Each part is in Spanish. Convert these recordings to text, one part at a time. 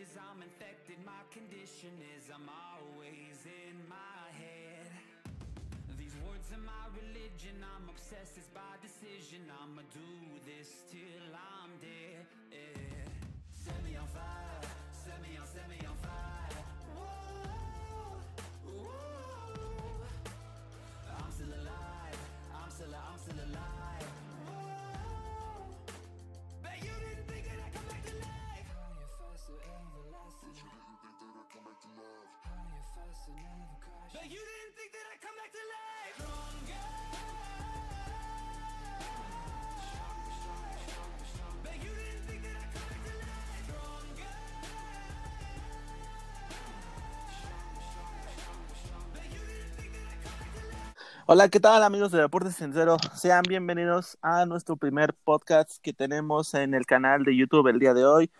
as I'm infected. My condition is I'm always in my head. These words are my religion. I'm obsessed, it's by decision. I'ma do this till I'm dead. Set me on fire, set me on, set me on fire. Hola, ¿qué tal amigos de Deportes Sincero? Sean bienvenidos a nuestro primer podcast que tenemos en el canal de YouTube el día de hoy.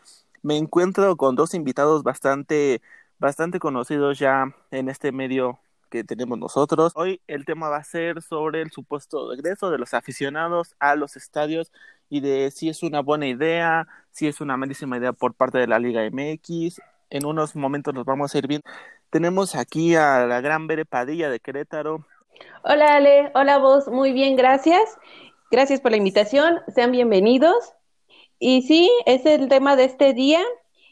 Me encuentro con dos invitados bastante, bastante conocidos ya en este medio que tenemos nosotros. Hoy el tema va a ser sobre el supuesto regreso de los aficionados a los estadios y de si es una buena idea, si es una malísima idea por parte de la Liga MX. En unos momentos nos vamos a ir bien. Tenemos aquí a la gran Bere Padilla de Querétaro, Hola Ale, hola vos, muy bien, gracias. Gracias por la invitación, sean bienvenidos. Y sí, es el tema de este día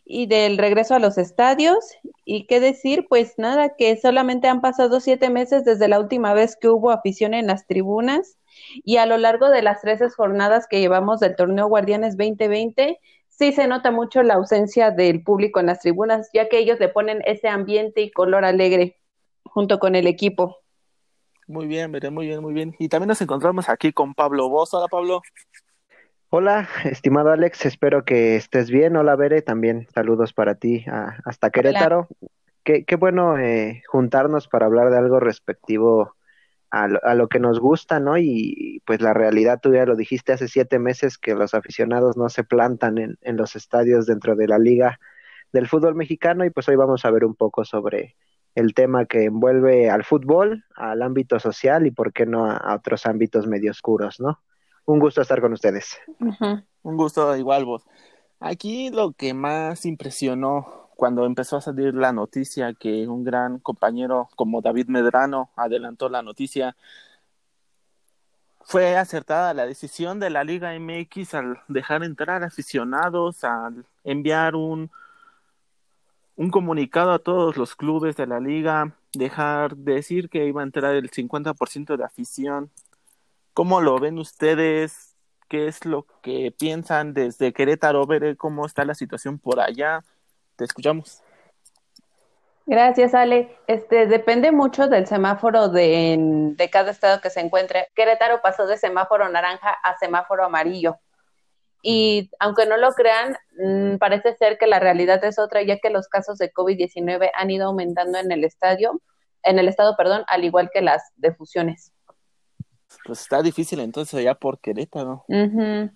y del regreso a los estadios. ¿Y qué decir? Pues nada, que solamente han pasado siete meses desde la última vez que hubo afición en las tribunas y a lo largo de las 13 jornadas que llevamos del torneo Guardianes 2020, sí se nota mucho la ausencia del público en las tribunas, ya que ellos le ponen ese ambiente y color alegre junto con el equipo. Muy bien, muy bien, muy bien. Y también nos encontramos aquí con Pablo Vos. Hola, Pablo. Hola, estimado Alex, espero que estés bien. Hola, Bere, también saludos para ti a- hasta Querétaro. Qué, qué bueno eh, juntarnos para hablar de algo respectivo a lo, a lo que nos gusta, ¿no? Y pues la realidad, tú ya lo dijiste hace siete meses que los aficionados no se plantan en, en los estadios dentro de la liga del fútbol mexicano y pues hoy vamos a ver un poco sobre el tema que envuelve al fútbol, al ámbito social y por qué no a, a otros ámbitos medio oscuros, ¿no? Un gusto estar con ustedes. Un gusto igual vos. Aquí lo que más impresionó cuando empezó a salir la noticia que un gran compañero como David Medrano adelantó la noticia, fue acertada la decisión de la Liga MX al dejar entrar aficionados, al enviar un, un comunicado a todos los clubes de la liga, dejar decir que iba a entrar el 50% de afición. ¿Cómo lo ven ustedes? ¿Qué es lo que piensan desde Querétaro? Ver cómo está la situación por allá. Te escuchamos. Gracias, Ale. Este depende mucho del semáforo de, en- de cada estado que se encuentre. Querétaro pasó de semáforo naranja a semáforo amarillo. Y aunque no lo crean, mm, parece ser que la realidad es otra, ya que los casos de COVID-19 han ido aumentando en el estadio, en el estado, perdón, al igual que las defusiones. Pues está difícil entonces allá por Querétaro. Ujú.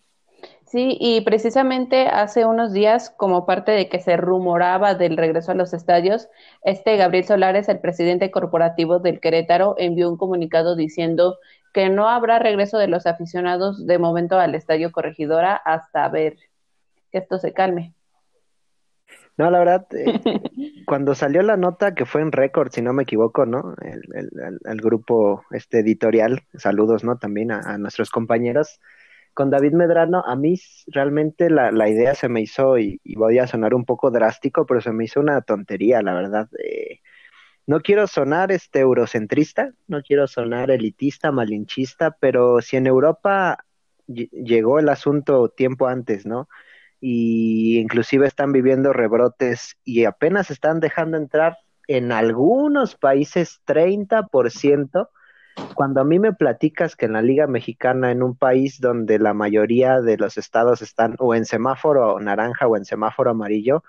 Sí, y precisamente hace unos días, como parte de que se rumoraba del regreso a los estadios, este Gabriel Solares, el presidente corporativo del Querétaro, envió un comunicado diciendo que no habrá regreso de los aficionados de momento al Estadio Corregidora hasta ver que esto se calme. No, la verdad, eh, cuando salió la nota, que fue en récord, si no me equivoco, ¿no? El, el- el- el grupo este editorial, saludos, ¿no? También a, a nuestros compañeros. Con David Medrano, a mí realmente la, la idea se me hizo, y, y voy a sonar un poco drástico, pero se me hizo una tontería, la verdad. Eh, no quiero sonar este eurocentrista, no quiero sonar elitista, malinchista, pero si en Europa ll- llegó el asunto tiempo antes, ¿no? Y inclusive están viviendo rebrotes y apenas están dejando entrar en algunos países 30%, cuando a mí me platicas que en la Liga Mexicana, en un país donde la mayoría de los estados están o en semáforo naranja o en semáforo amarillo,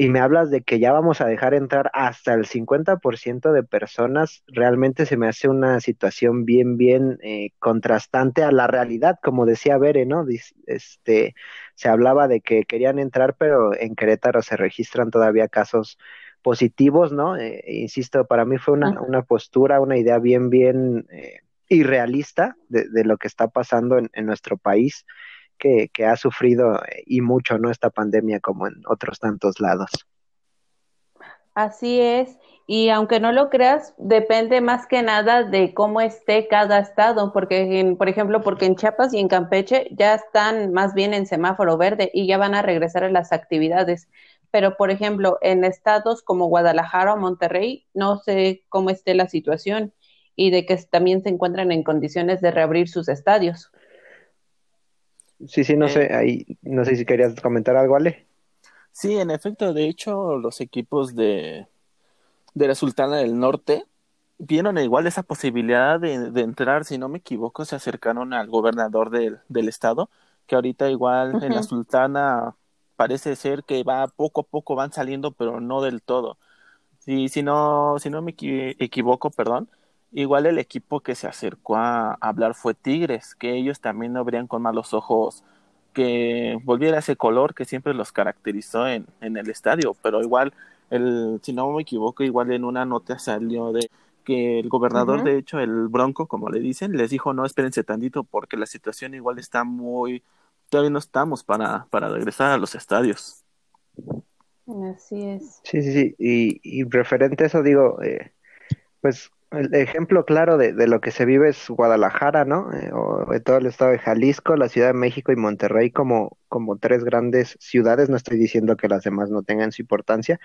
y me hablas de que ya vamos a dejar entrar hasta el 50% de personas, realmente se me hace una situación bien, bien eh, contrastante a la realidad, como decía Bere, ¿no? Este, se hablaba de que querían entrar, pero en Querétaro se registran todavía casos positivos, ¿no? Eh, insisto, para mí fue una, una postura, una idea bien, bien eh, irrealista de, de lo que está pasando en, en nuestro país que, que ha sufrido y mucho, ¿no? Esta pandemia como en otros tantos lados. Así es. Y aunque no lo creas, depende más que nada de cómo esté cada estado, porque, en, por ejemplo, porque en Chiapas y en Campeche ya están más bien en semáforo verde y ya van a regresar a las actividades. Pero, por ejemplo, en estados como Guadalajara o Monterrey, no sé cómo esté la situación y de que también se encuentran en condiciones de reabrir sus estadios. Sí, sí, no sé, eh, ahí, no sé si querías comentar algo, Ale. Sí, en efecto, de hecho, los equipos de, de la Sultana del Norte vieron igual esa posibilidad de, entrar, si no me equivoco, se acercaron al gobernador del, del estado, que ahorita igual en la Sultana parece ser que va poco a poco van saliendo, pero no del todo. Si, si no, si no me equivoco, perdón, igual el equipo que se acercó a hablar fue Tigres, que ellos también no habrían con malos ojos que volviera ese color que siempre los caracterizó en, en el estadio, pero igual, el, si no me equivoco, igual en una nota salió de que el gobernador, de hecho, el Bronco, como le dicen, les dijo, no, espérense tantito porque la situación igual está muy, todavía no estamos para, para regresar a los estadios. Así es. Sí, sí, sí, y, y referente a eso, digo, eh, pues el ejemplo claro de, de, lo que se vive es Guadalajara, ¿no? Eh, o todo el estado de Jalisco, la Ciudad de México y Monterrey como, como tres grandes ciudades. No estoy diciendo que las demás no tengan su importancia,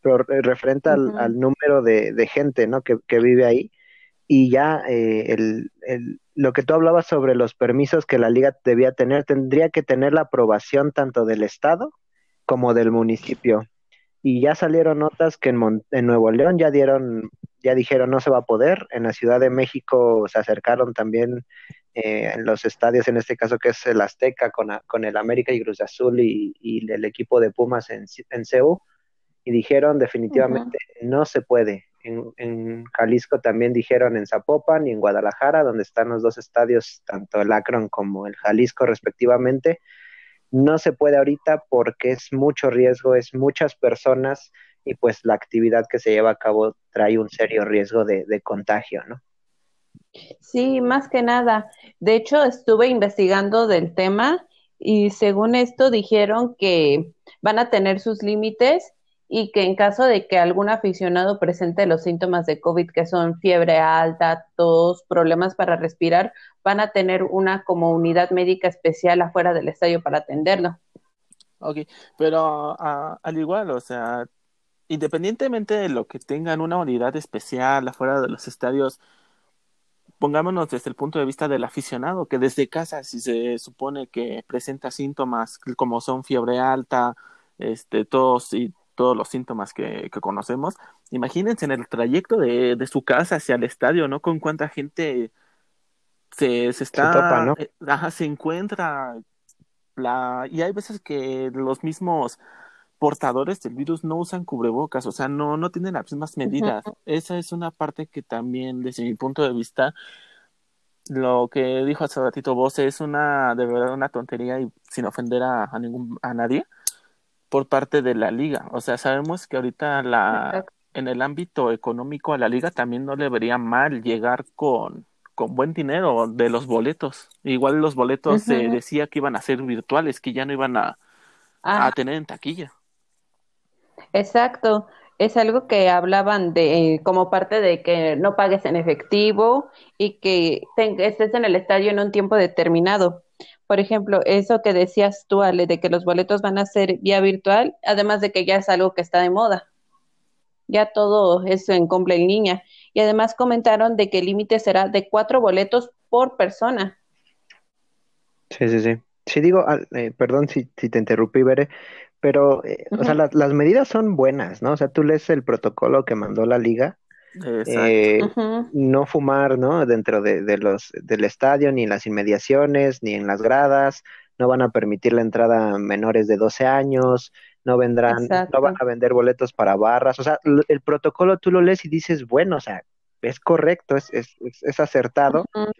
pero referente al, al número de, de, gente, ¿no? Que, que, vive ahí. Y ya eh, el, el, lo que tú hablabas sobre los permisos que la liga debía tener, tendría que tener la aprobación tanto del estado como del municipio y ya salieron notas que en, en, Nuevo León ya dieron, ya dijeron no se va a poder, en la Ciudad de México se acercaron también eh, en los estadios, en este caso que es el Azteca con, con el América y Cruz Azul y, y, el equipo de Pumas en, en CEU, y dijeron definitivamente uh -huh. no se puede. En, en, Jalisco también dijeron en Zapopan y en Guadalajara, donde están los dos estadios, tanto el Akron como el Jalisco respectivamente, no se puede ahorita porque es mucho riesgo, es muchas personas y pues la actividad que se lleva a cabo trae un serio riesgo de, de contagio, ¿no? Sí, más que nada. De hecho, estuve investigando del tema y según esto dijeron que van a tener sus límites y que en caso de que algún aficionado presente los síntomas de COVID, que son fiebre alta, tos, problemas para respirar, van a tener una como unidad médica especial afuera del estadio para atenderlo. Ok, pero uh, al igual, o sea, independientemente de lo que tengan una unidad especial afuera de los estadios, pongámonos desde el punto de vista del aficionado, que desde casa, si se supone que presenta síntomas como son fiebre alta, este, tos y todos los síntomas que, que, conocemos. Imagínense en el trayecto de, de, su casa hacia el estadio, ¿no? Con cuánta gente se, se está... Se, topa, ¿no? eh, ajá, se encuentra. La, y hay veces que los mismos portadores del virus no usan cubrebocas, o sea, no, no tienen las mismas medidas. Uh -huh. Esa es una parte que también, desde mi punto de vista, lo que dijo hace ratito vos es una, de verdad, una tontería y sin ofender a, a ningún, a nadie por parte de la liga. O sea, sabemos que ahorita la, en el ámbito económico a la liga también no le vería mal llegar con, con buen dinero de los boletos. Igual los boletos se uh -huh. decía que iban a ser virtuales, que ya no iban a, ah. a tener en taquilla. Exacto. Es algo que hablaban de eh, como parte de que no pagues en efectivo y que estés en el estadio en un tiempo determinado. Por ejemplo, eso que decías tú, Ale, de que los boletos van a ser vía virtual, además de que ya es algo que está de moda. Ya todo eso en compra en línea. Y además comentaron de que el límite será de cuatro boletos por persona. Sí, sí, sí. Sí, digo, eh, perdón si, si te interrumpí, Bere, pero, eh, uh -huh. o sea, la, las medidas son buenas, ¿no? O sea, tú lees el protocolo que mandó la liga. Eh, uh -huh. no fumar no dentro de, de, los del estadio ni en las inmediaciones ni en las gradas no van a permitir la entrada a menores de 12 años no vendrán Exacto. no van a vender boletos para barras o sea el protocolo tú lo lees y dices bueno o sea es correcto es, es, es acertado uh -huh.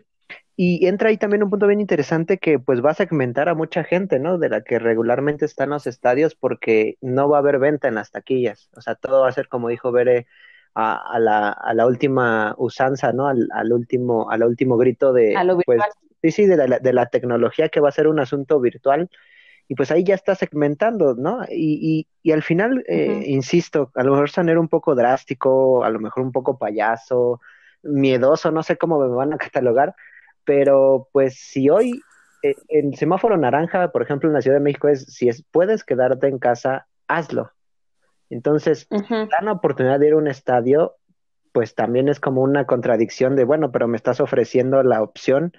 Y entra ahí también un punto bien interesante que pues va a segmentar a mucha gente, ¿no? De la que regularmente está en los estadios porque no va a haber venta en las taquillas. O sea, todo va a ser como dijo Bere a, a, la, a la última usanza, ¿no? Al, al, último, al último grito de a lo pues, sí, sí, de la, de la tecnología que va a ser un asunto virtual y pues ahí ya está segmentando, ¿no? Y, y, al final, eh, insisto, a lo mejor sonar un poco drástico, a lo mejor un poco payaso, miedoso, no sé cómo me van a catalogar, pero pues si hoy eh, el semáforo naranja, por ejemplo, en la Ciudad de México es, si es, puedes quedarte en casa, hazlo. Entonces, dan la oportunidad de ir a un estadio, pues también es como una contradicción de, bueno, pero me estás ofreciendo la opción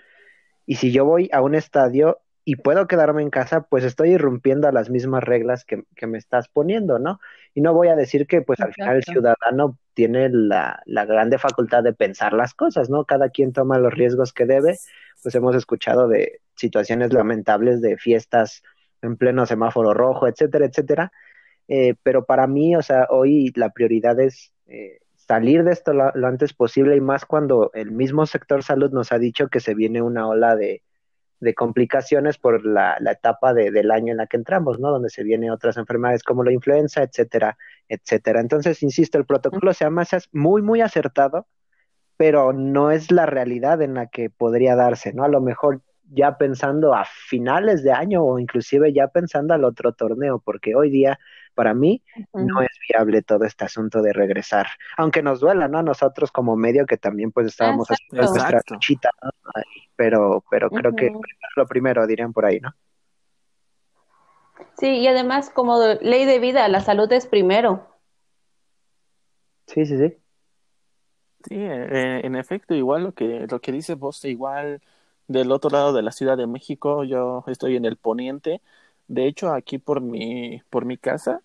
y si yo voy a un estadio y puedo quedarme en casa, pues estoy irrumpiendo a las mismas reglas que, me estás poniendo, ¿no? Y no voy a decir que pues al final el ciudadano tiene la, la, grande facultad de pensar las cosas, ¿no? Cada quien toma los riesgos que debe, pues hemos escuchado de situaciones lamentables de fiestas en pleno semáforo rojo, etcétera, etcétera. Eh, pero para mí, o sea, hoy la prioridad es eh, salir de esto lo, antes posible y más cuando el mismo sector salud nos ha dicho que se viene una ola de, de complicaciones por la, la etapa de, del año en la que entramos, ¿no? Donde se vienen otras enfermedades como la influenza, etcétera, etcétera. Entonces, insisto, el protocolo se llama muy, muy acertado, pero no es la realidad en la que podría darse, ¿no? A lo mejor ya pensando a finales de año o inclusive ya pensando al otro torneo, porque hoy día para mí no es viable todo este asunto de regresar, aunque nos duela, ¿no? Nosotros como medio que también pues estábamos haciendo nuestra luchita, ¿no? Pero, pero creo que lo primero dirían por ahí, ¿no? Sí, y además como ley de vida, la salud es primero. Sí, sí, sí. Sí, eh, en efecto, igual lo que, lo que dice vos, igual del otro lado de la Ciudad de México, yo estoy en el poniente. De hecho, aquí por mi, por mi casa,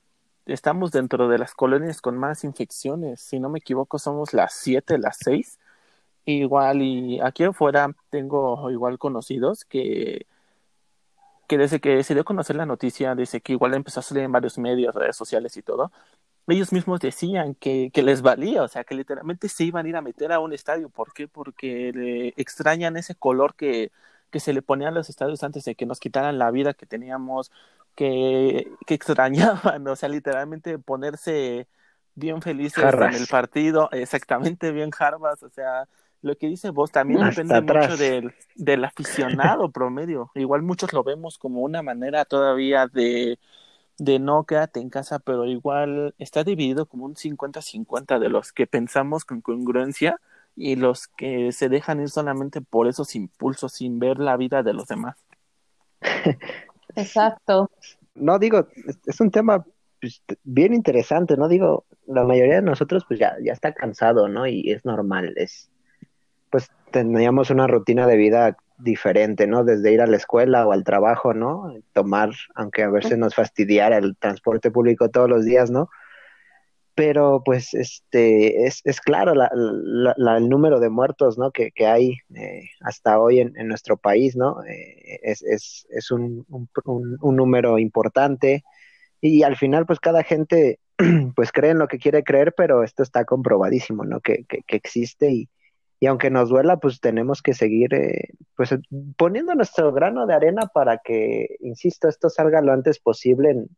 estamos dentro de las colonias con más infecciones. Si no me equivoco, somos las siete, las seis. Igual, y aquí afuera tengo igual conocidos que, que desde que se dio a conocer la noticia, desde que igual empezó a salir en varios medios, redes sociales y todo, ellos mismos decían que, que, les valía, o sea, que literalmente se iban a ir a meter a un estadio. ¿Por qué? Porque extrañan ese color que, que se le ponía a los estadios antes de que nos quitaran la vida que teníamos, que, que extrañaban, o sea, literalmente ponerse bien felices en el partido, exactamente bien jarbas, o sea, lo que dice vos también depende mucho del, del aficionado promedio. Igual muchos lo vemos como una manera todavía de de no quédate en casa, pero igual está dividido como un 50-50 de los que pensamos con congruencia y los que se dejan ir solamente por esos impulsos sin ver la vida de los demás. Exacto. No digo, es un tema pues, bien interesante, ¿no? Digo, la mayoría de nosotros pues ya, ya está cansado, ¿no? Y es normal, es pues teníamos una rutina de vida diferente, ¿no? Desde ir a la escuela o al trabajo, ¿no? Tomar, aunque a veces nos fastidiara el transporte público todos los días, ¿no? Pero pues este es, es claro la, la, el número de muertos, ¿no? Que, que hay eh, hasta hoy en, en, nuestro país, ¿no? Eh, es, es, es un, un, un, número importante y al final pues cada gente pues cree en lo que quiere creer, pero esto está comprobadísimo, ¿no? Que, que, que existe y, y aunque nos duela, pues tenemos que seguir eh, pues poniendo nuestro grano de arena para que, insisto, esto salga lo antes posible en,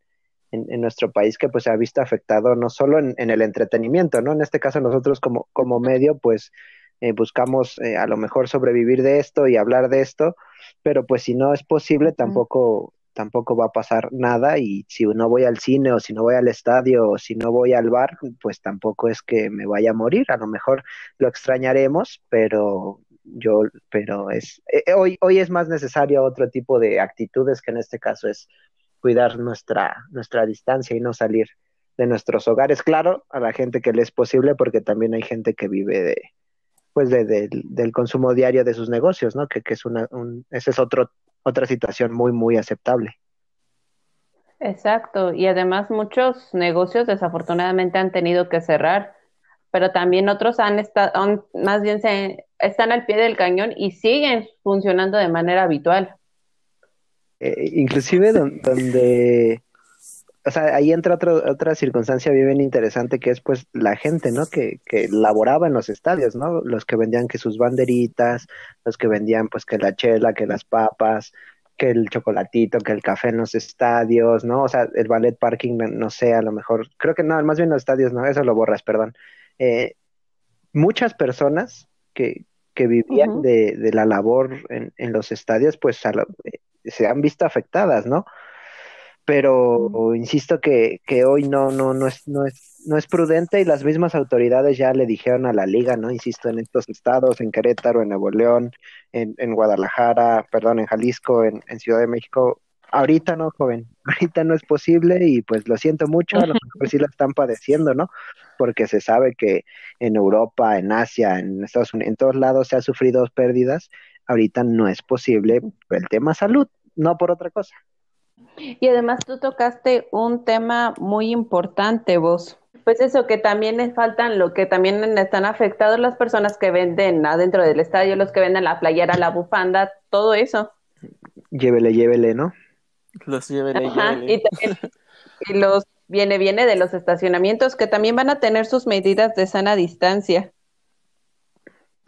en, nuestro país que pues se ha visto afectado no solo en, en, el entretenimiento, ¿no? En este caso nosotros como, como medio pues eh, buscamos eh, a lo mejor sobrevivir de esto y hablar de esto, pero pues si no es posible tampoco tampoco va a pasar nada y si no voy al cine o si no voy al estadio o si no voy al bar, pues tampoco es que me vaya a morir, a lo mejor lo extrañaremos, pero yo, pero es, eh, hoy, hoy es más necesario otro tipo de actitudes que en este caso es cuidar nuestra, nuestra distancia y no salir de nuestros hogares, claro, a la gente que le es posible, porque también hay gente que vive de, pues de, del consumo diario de sus negocios, ¿no? Que, que es una, un, ese es otro otra situación muy, muy aceptable. Exacto, y además muchos negocios desafortunadamente han tenido que cerrar, pero también otros han estado, más bien se, están al pie del cañón y siguen funcionando de manera habitual. Eh, inclusive donde, o sea, ahí entra otra circunstancia bien interesante que es pues la gente, ¿no? Que, que laboraba en los estadios, ¿no? Los que vendían que sus banderitas, los que vendían pues que la chela, que las papas, que el chocolatito, que el café en los estadios, ¿no? O sea, el ballet parking, no sé, a lo mejor, creo que no, más bien los estadios, no, eso lo borras, perdón. Eh, muchas personas que, que vivían de, de la labor en, en los estadios, pues a lo- eh, se han visto afectadas, ¿no? Pero insisto que, que hoy no, no, no es, no es, no es prudente y las mismas autoridades ya le dijeron a la liga, ¿no? Insisto, en estos estados, en Querétaro, en Nuevo León, en, en Guadalajara, perdón, en Jalisco, en, en Ciudad de México, ahorita no, joven, ahorita no es posible y pues lo siento mucho, a lo mejor sí la están padeciendo, ¿no? Porque se sabe que en Europa, en Asia, en Estados Unidos, en todos lados se ha sufrido pérdidas, ahorita no es posible por el tema salud, no por otra cosa. Y además tú tocaste un tema muy importante, vos. Pues eso, que también les faltan, lo que también están afectados las personas que venden adentro del estadio, los que venden la playera, la bufanda, todo eso. Llévele, llévele, ¿no? Los llévele, Ajá, llévele. y también y los viene, viene de los estacionamientos que también van a tener sus medidas de sana distancia.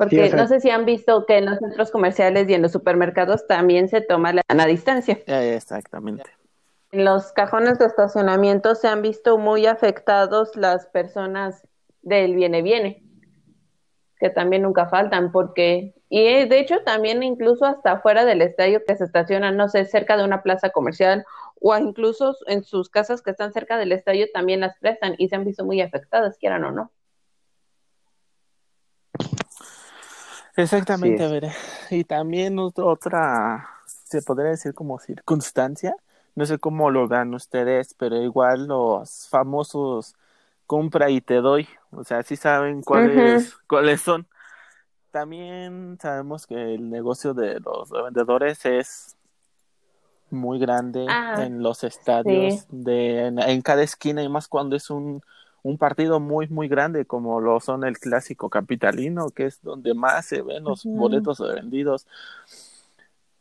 Porque Sí, o sea- no sé si han visto que en los centros comerciales y en los supermercados también se toma la sana distancia. Exactamente. En los cajones de estacionamiento se han visto muy afectados las personas del viene viene, que también nunca faltan, porque, y de hecho también incluso hasta fuera del estadio que se estacionan, no sé, cerca de una plaza comercial o incluso en sus casas que están cerca del estadio también las prestan y se han visto muy afectadas, quieran o no. Exactamente, a ver. Y también ot- otra, se podría decir como circunstancia, no sé cómo lo vean ustedes, pero igual los famosos compra y te doy, o sea, sí saben cuáles, cuáles son. También sabemos que el negocio de los revendedores es muy grande Ah, en los estadios, sí. de, en, en cada esquina y más cuando es un, un partido muy, muy grande como lo son el clásico capitalino, que es donde más se ven los boletos vendidos.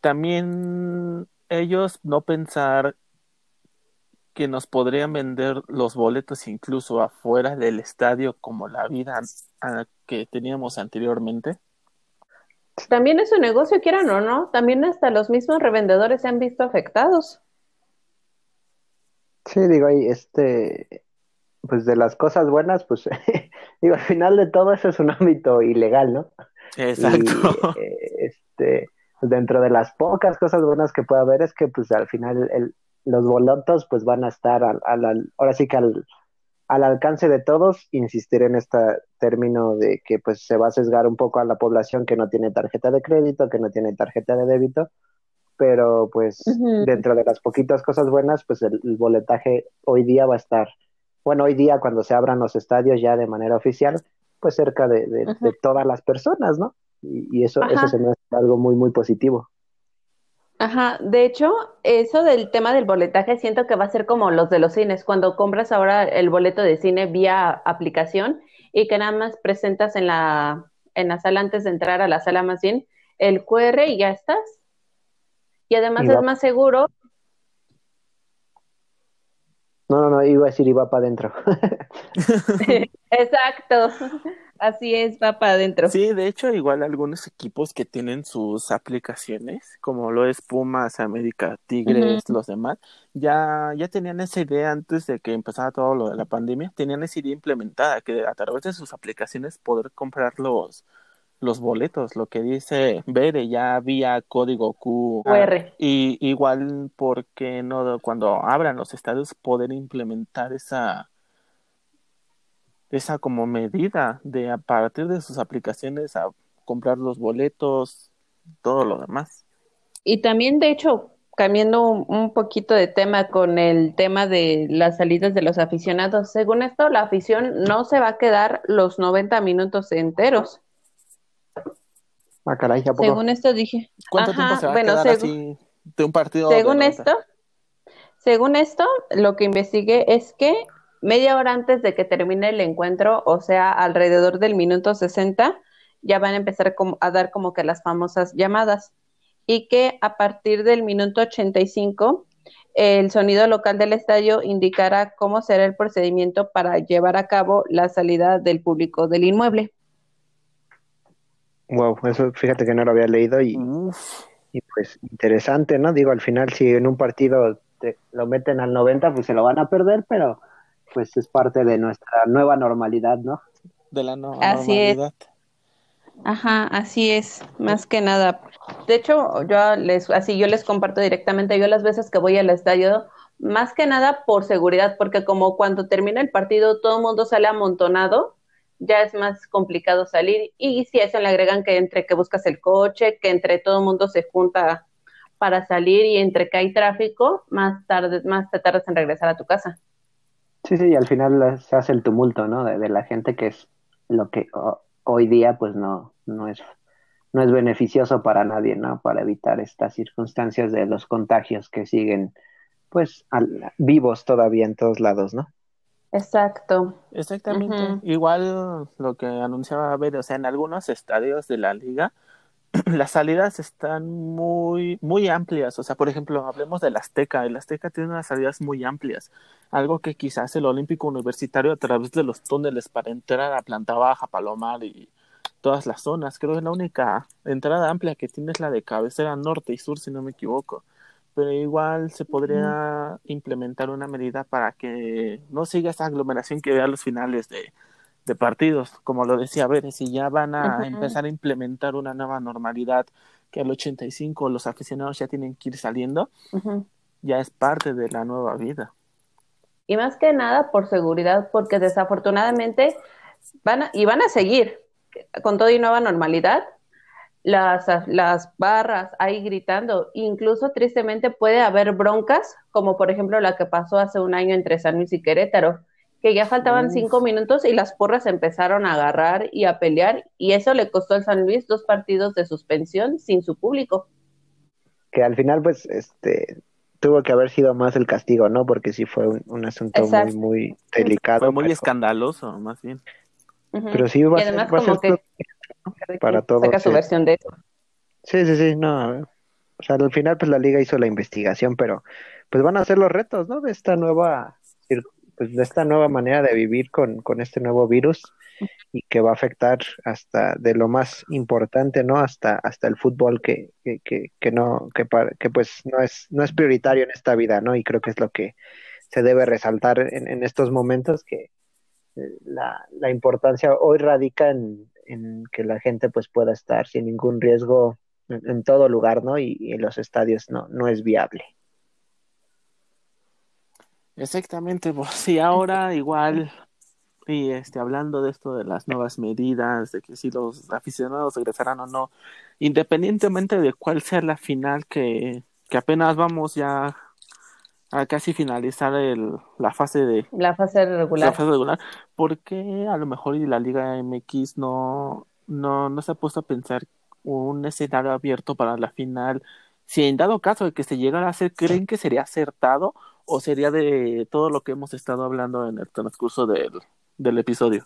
También ellos no pensar que nos podrían vender los boletos incluso afuera del estadio como la vida que teníamos anteriormente. También es un negocio, quieran o no, también hasta los mismos revendedores se han visto afectados. Sí, digo, ahí, este, pues de las cosas buenas, pues, digo, al final de todo eso es un ámbito ilegal, ¿no? Exacto. Y, eh, este, pues, dentro de las pocas cosas buenas que puede haber es que, pues, al final el, los boletos, pues, van a estar al, al- al- ahora sí que al, al alcance de todos, insistir en este término de que, pues, se va a sesgar un poco a la población que no tiene tarjeta de crédito, que no tiene tarjeta de débito, pero, pues, dentro de las poquitas cosas buenas, pues, el, el boletaje hoy día va a estar, bueno, hoy día cuando se abran los estadios ya de manera oficial, pues, cerca de, de- Ujú. de todas las personas, ¿no? Y, y eso, eso se me hace algo muy, muy positivo. Ajá, de hecho, eso del tema del boletaje siento que va a ser como los de los cines, cuando compras ahora el boleto de cine vía aplicación y que nada más presentas en la, en la sala antes de entrar a la sala más bien el QR y ya estás. Y además Y es más seguro. No, no, no, iba a decir iba para adentro. Exacto, así es, va para adentro. Sí, de hecho, igual algunos equipos que tienen sus aplicaciones, como lo es Pumas, América, Tigres, los demás, ya, ya tenían esa idea antes de que empezara todo lo de la pandemia, tenían esa idea implementada, que a través de sus aplicaciones poder comprar los, los boletos, lo que dice Bere, ya vía código. QR. Y igual, porque no cuando abran los estadios poder implementar esa esa como medida de a partir de sus aplicaciones a comprar los boletos, todo lo demás. Y también, de hecho, cambiando un, un poquito de tema con el tema de las salidas de los aficionados, según esto, la afición no se va a quedar los 90 minutos enteros. Ah, caray, ¿a poco? Según esto dije. ¿Cuánto Ajá, tiempo se va bueno, a quedar segu- así de un partido? Según 90? esto, según esto, lo que investigué es que media hora antes de que termine el encuentro, o sea, alrededor del minuto 60, ya van a empezar como- a dar como que las famosas llamadas. Y que a partir del minuto 85, el sonido local del estadio indicará cómo será el procedimiento para llevar a cabo la salida del público del inmueble. Wow, eso fíjate que no lo había leído y, Uf, y pues interesante, ¿no? Digo, al final si en un partido te lo meten al 90, pues se lo van a perder, pero pues es parte de nuestra nueva normalidad, ¿no? de la no- Así es. normalidad. Ajá, así es, más que nada. De hecho, yo les, así yo les comparto directamente, yo las veces que voy al estadio, más que nada por seguridad, porque como cuando termina el partido todo el mundo sale amontonado, ya es más complicado salir. Y si a eso le agregan que entre que buscas el coche, que entre todo el mundo se junta para salir y entre que hay tráfico, más tarde, más te tardas en regresar a tu casa. Sí, sí, y al final se hace el tumulto, ¿no? De, la gente que es lo que hoy día, pues no, no es, no es beneficioso para nadie, ¿no? Para evitar estas circunstancias de los contagios que siguen, pues, vivos todavía en todos lados, ¿no? Exacto. Exactamente. Igual lo que anunciaba ver, o sea, en algunos estadios de la liga, las salidas están muy, muy amplias. O sea, por ejemplo, hablemos del Azteca. El Azteca tiene unas salidas muy amplias. Algo que quizás el Olímpico Universitario a través de los túneles para entrar a Planta Baja, Palomar y todas las zonas. Creo que la única entrada amplia que tiene es la de cabecera norte y sur, si no me equivoco pero igual se podría implementar una medida para que no siga esa aglomeración que vea los finales de, partidos. Como lo decía ver si ya van a empezar a implementar una nueva normalidad que al 85 los aficionados ya tienen que ir saliendo, ya es parte de la nueva vida. Y más que nada por seguridad, porque desafortunadamente van a, y van a seguir con todo y nueva normalidad, las, las barras ahí gritando. Incluso tristemente puede haber broncas, como por ejemplo la que pasó hace un año entre San Luis y Querétaro, que ya faltaban cinco minutos y las porras empezaron a agarrar y a pelear y eso le costó al San Luis dos partidos de suspensión sin su público. Que al final pues este tuvo que haber sido más el castigo, ¿no? Porque sí fue un, asunto muy muy delicado. Fue muy escandaloso, más bien. Pero sí va, a ser que para todos. Saca su versión de eso. Sí, sí, sí, no. O sea, al final pues la liga hizo la investigación, pero pues van a ser los retos, ¿no? De esta nueva, pues de esta nueva manera de vivir con, con este nuevo virus y que va a afectar hasta de lo más importante, ¿no? Hasta, hasta el fútbol que, que, que, no, que, que pues no es, no es prioritario en esta vida, ¿no? Y creo que es lo que se debe resaltar en, en estos momentos que eh, la, la importancia hoy radica en, en que la gente pues pueda estar sin ningún riesgo en, todo lugar, ¿no? Y, en los estadios no, no es viable. Exactamente, pues sí, ahora igual, y este, hablando de esto de las nuevas medidas, de que si los aficionados regresarán o no, independientemente de cuál sea la final que, que apenas vamos ya a casi finalizar el, la fase de la fase regular. La fase regular, porque a lo mejor y la Liga MX no, no, no se ha puesto a pensar un escenario abierto para la final. Si en dado caso de que se llegara a hacer, ¿creen que sería acertado o sería de todo lo que hemos estado hablando en el transcurso del, del episodio?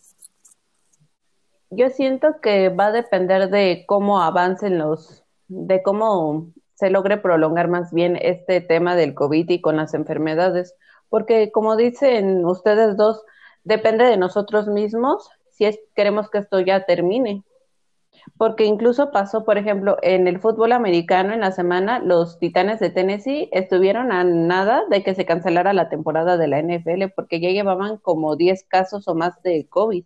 Yo siento que va a depender de cómo avancen los, de cómo se logre prolongar más bien este tema del COVID y con las enfermedades, porque como dicen ustedes dos, depende de nosotros mismos si queremos que esto ya termine. Porque incluso pasó, por ejemplo, en el fútbol americano en la semana, los Titanes de Tennessee estuvieron a nada de que se cancelara la temporada de la NFL porque ya llevaban como 10 casos o más de COVID.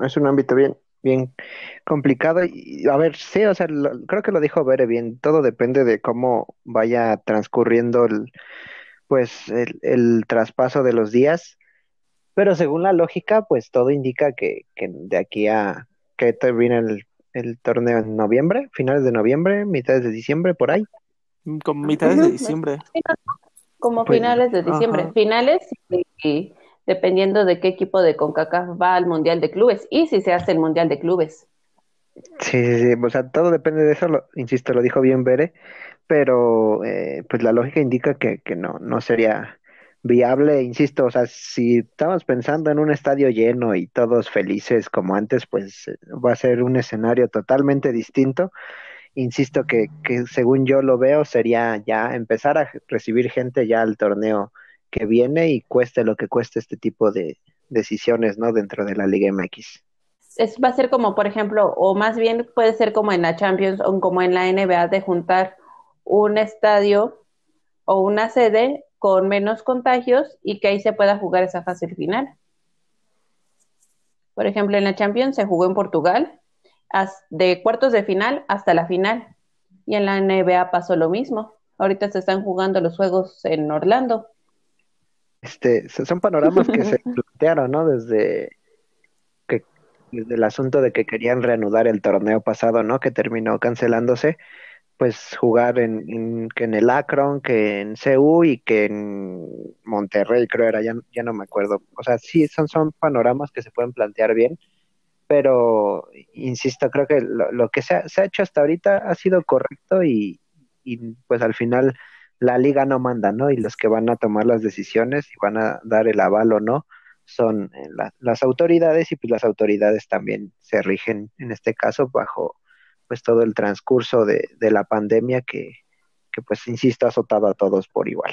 Es un ámbito bien, bien complicado. Y a ver, sí, o sea, creo que lo dijo Bere bien. Todo depende de cómo vaya transcurriendo el, pues, el, el traspaso de los días. Pero según la lógica, pues todo indica que, que de aquí a que termine el, el torneo en noviembre, finales de noviembre, mitades de diciembre, por ahí. Como mitades de diciembre. Como pues, finales de diciembre. Finales y, dependiendo de qué equipo de CONCACAF va al Mundial de Clubes y si se hace el Mundial de Clubes. Sí, sí, sí, o sea, todo depende de eso, insisto, lo dijo bien Bere, pero eh, pues la lógica indica que, que no, no sería viable, insisto, o sea, si estamos pensando en un estadio lleno y todos felices como antes, pues eh, va a ser un escenario totalmente distinto. Insisto que, que según yo lo veo sería ya empezar a recibir gente ya al torneo que viene y cueste lo que cueste este tipo de decisiones, ¿no? Dentro de la Liga MX. Es, va a ser como, por ejemplo, o más bien puede ser como en la Champions o como en la NBA de juntar un estadio o una sede con menos contagios y que ahí se pueda jugar esa fase final. Por ejemplo, en la Champions se jugó en Portugal de cuartos de final hasta la final. Y en la NBA pasó lo mismo. Ahorita se están jugando los juegos en Orlando. Este, son panoramas que se plantearon, ¿no? Desde que desde el asunto de que querían reanudar el torneo pasado, ¿no? Que terminó cancelándose, pues jugar en, que en el Akron, que en CU y que en Monterrey, creo era, ya, ya no me acuerdo. O sea, sí, son, son panoramas que se pueden plantear bien, pero insisto, creo que lo, que se ha, se ha, hecho hasta ahorita ha sido correcto y, y pues al final la liga no manda, ¿no? Y los que van a tomar las decisiones y van a dar el aval o no son eh, las autoridades y pues las autoridades también se rigen en este caso bajo pues todo el transcurso de, la pandemia que, que pues insisto ha azotado a todos por igual.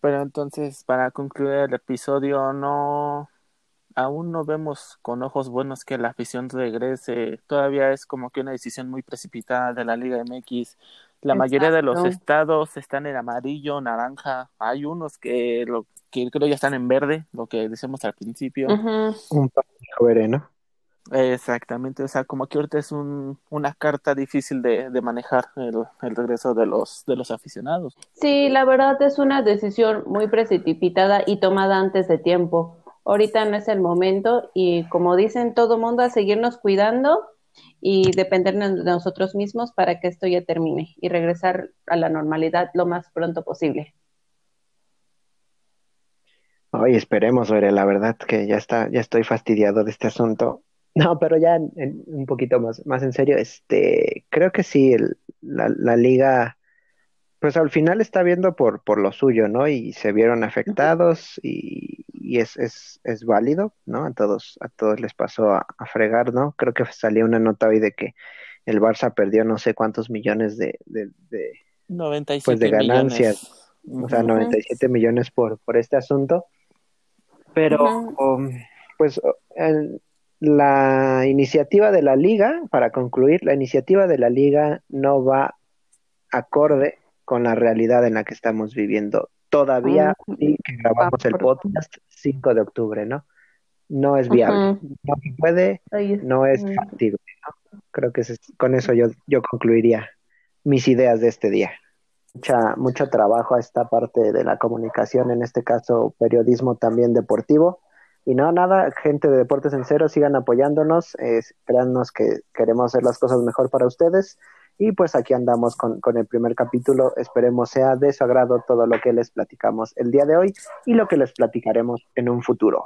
Pero entonces para concluir el episodio no aún no vemos con ojos buenos que la afición regrese. Todavía es como que una decisión muy precipitada de la Liga MX. La mayoría de los estados están en amarillo, naranja. Hay unos que lo que creo ya están en verde, lo que decíamos al principio. Un verde, ¿no? Exactamente, o sea, como que ahorita es un, una carta difícil de, de manejar el, el, regreso de los, de los aficionados. Sí, la verdad es una decisión muy precipitada y tomada antes de tiempo ahorita no es el momento y como dicen todo mundo a seguirnos cuidando y depender de nosotros mismos para que esto ya termine y regresar a la normalidad lo más pronto posible. Hoy esperemos, Ore, la verdad que ya está, ya estoy fastidiado de este asunto. No, pero ya un poquito más, más en serio, este, creo que sí, la, la liga pues al final está viendo por, por lo suyo, ¿no? Y se vieron afectados y, y es, es, es, válido, ¿no? A todos, a todos les pasó a, fregar, ¿no? Creo que salió una nota hoy de que el Barça perdió no sé cuántos millones de, de, de, 97 pues de ganancias, o sea, 97 millones por, por este asunto. Pero, um, pues, la iniciativa de la liga, para concluir, la iniciativa de la liga no va acorde con la realidad en la que estamos viviendo. Todavía que grabamos el podcast 5 de octubre, ¿no? No es viable, no se puede, no es factible, ¿no? Creo que con eso yo, yo concluiría mis ideas de este día. Mucha, mucho trabajo a esta parte de la comunicación, en este caso periodismo también deportivo. Y no, nada, gente de Deportes en Cero, sigan apoyándonos, eh, créannos que queremos hacer las cosas mejor para ustedes. Y pues aquí andamos con, con, el primer capítulo. Esperemos sea de su agrado todo lo que les platicamos el día de hoy y lo que les platicaremos en un futuro.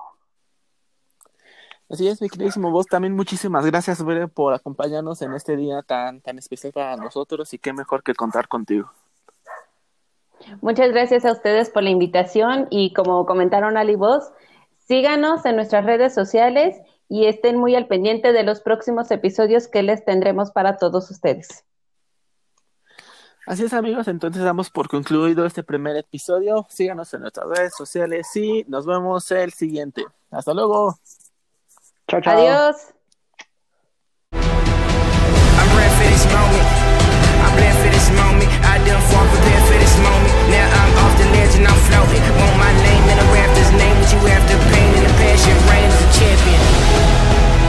Así es, mi queridísimo vos. También muchísimas gracias, por acompañarnos en este día tan, tan especial para nosotros y qué mejor que contar contigo. Muchas gracias a ustedes por la invitación y como comentaron Ali Vos, síganos en nuestras redes sociales y estén muy al pendiente de los próximos episodios que les tendremos para todos ustedes. Así es amigos, entonces damos por concluido este primer episodio. Síganos en nuestras redes sociales y nos vemos el siguiente. Hasta luego. Chao, chao. Adiós. champion.